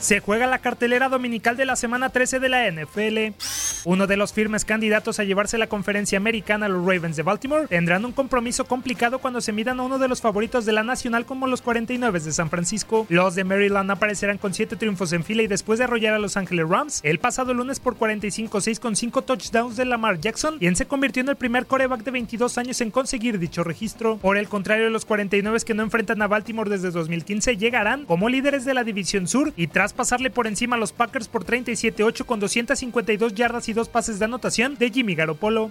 Se juega la cartelera dominical de la semana 13 de la NFL. Uno de los firmes candidatos a llevarse la conferencia americana, los Ravens de Baltimore, tendrán un compromiso complicado cuando se midan a uno de los favoritos de la nacional como los 49 de San Francisco. Los de Maryland aparecerán con 7 triunfos en fila y después de arrollar a Los Ángeles Rams el pasado lunes por 45-6 con 5 touchdowns de Lamar Jackson, quien se convirtió en el primer coreback de 22 años en conseguir dicho registro. Por el contrario, los 49 que no enfrentan a Baltimore desde 2015 llegarán como líderes de la división sur y tras pasarle por encima a los Packers por 37-8 con 252 yardas y dos pases de anotación de Jimmy Garoppolo.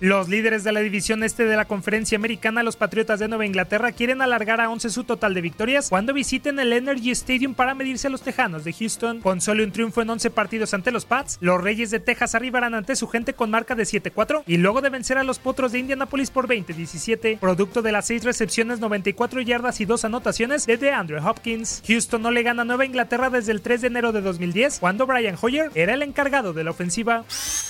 Los líderes de la división este de la conferencia americana, los Patriotas de Nueva Inglaterra, quieren alargar a 11 su total de victorias cuando visiten el Energy Stadium para medirse a los Tejanos de Houston. Con solo un triunfo en 11 partidos ante los Pats, los Reyes de Texas arribarán ante su gente con marca de 7-4 y luego de vencer a los Potros de Indianapolis por 20-17, producto de las 6 recepciones, 94 yardas y 2 anotaciones de DeAndre Hopkins. Houston no le gana a Nueva Inglaterra desde el 3 de enero de 2010, cuando Brian Hoyer era el encargado de la ofensiva.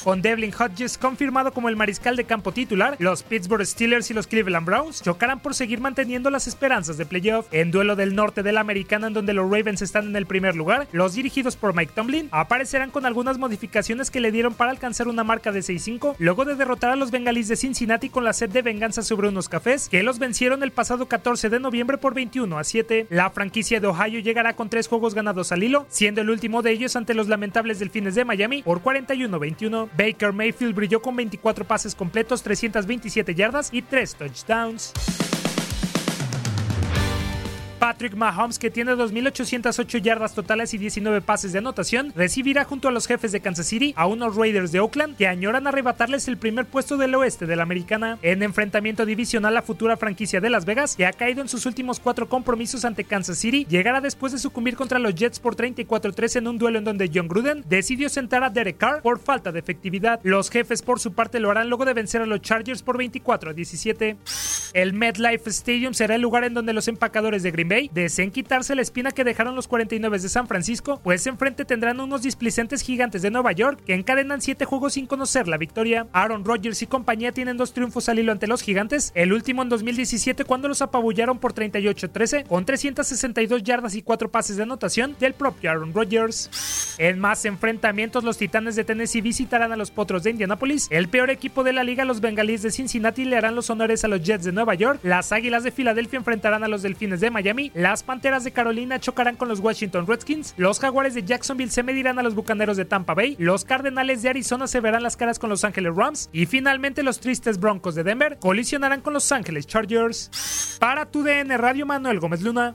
Con Devlin Hodges confirmado como el mariscal de campo titular, los Pittsburgh Steelers y los Cleveland Browns chocarán por seguir manteniendo las esperanzas de playoff. En duelo del norte de la americana, en donde los Ravens están en el primer lugar, los dirigidos por Mike Tomlin aparecerán con algunas modificaciones que le dieron para alcanzar una marca de 6-5, luego de derrotar a los bengalíes de Cincinnati con la sed de venganza sobre unos cafés que los vencieron el pasado 14 de noviembre por 21 a 7. La franquicia de Ohio llegará con tres juegos ganados al hilo, siendo el último de ellos ante los lamentables delfines de Miami por 41-21. Baker Mayfield brilló con 24 pases completos, 327 yardas y 3 touchdowns. Patrick Mahomes, que tiene 2.808 yardas totales y 19 pases de anotación, recibirá junto a los jefes de Kansas City a unos Raiders de Oakland que añoran arrebatarles el primer puesto del oeste de la americana. En enfrentamiento divisional, la futura franquicia de Las Vegas, que ha caído en sus últimos cuatro compromisos ante Kansas City, llegará después de sucumbir contra los Jets por 34-3 en un duelo en donde John Gruden decidió sentar a Derek Carr por falta de efectividad. Los jefes, por su parte, lo harán luego de vencer a los Chargers por 24-17. El MetLife Stadium será el lugar en donde los empacadores de Green Bay deseen quitarse la espina que dejaron los 49 de San Francisco, pues enfrente tendrán unos displicentes gigantes de Nueva York que encadenan 7 juegos sin conocer la victoria. Aaron Rodgers y compañía tienen dos triunfos al hilo ante los gigantes, el último en 2017 cuando los apabullaron por 38-13 con 362 yardas y 4 pases de anotación del propio Aaron Rodgers. En más enfrentamientos, los Titanes de Tennessee visitarán a los Potros de Indianapolis, el peor equipo de la liga, los Bengalíes de Cincinnati le harán los honores a los Jets de Nueva York, las Águilas de Filadelfia enfrentarán a los Delfines de Miami, las Panteras de Carolina chocarán con los Washington Redskins, los Jaguares de Jacksonville se medirán a los Bucaneros de Tampa Bay, los Cardenales de Arizona se verán las caras con los Ángeles Rams y finalmente los tristes Broncos de Denver colisionarán con los Ángeles Chargers. Para tu DN Radio Manuel Gómez Luna.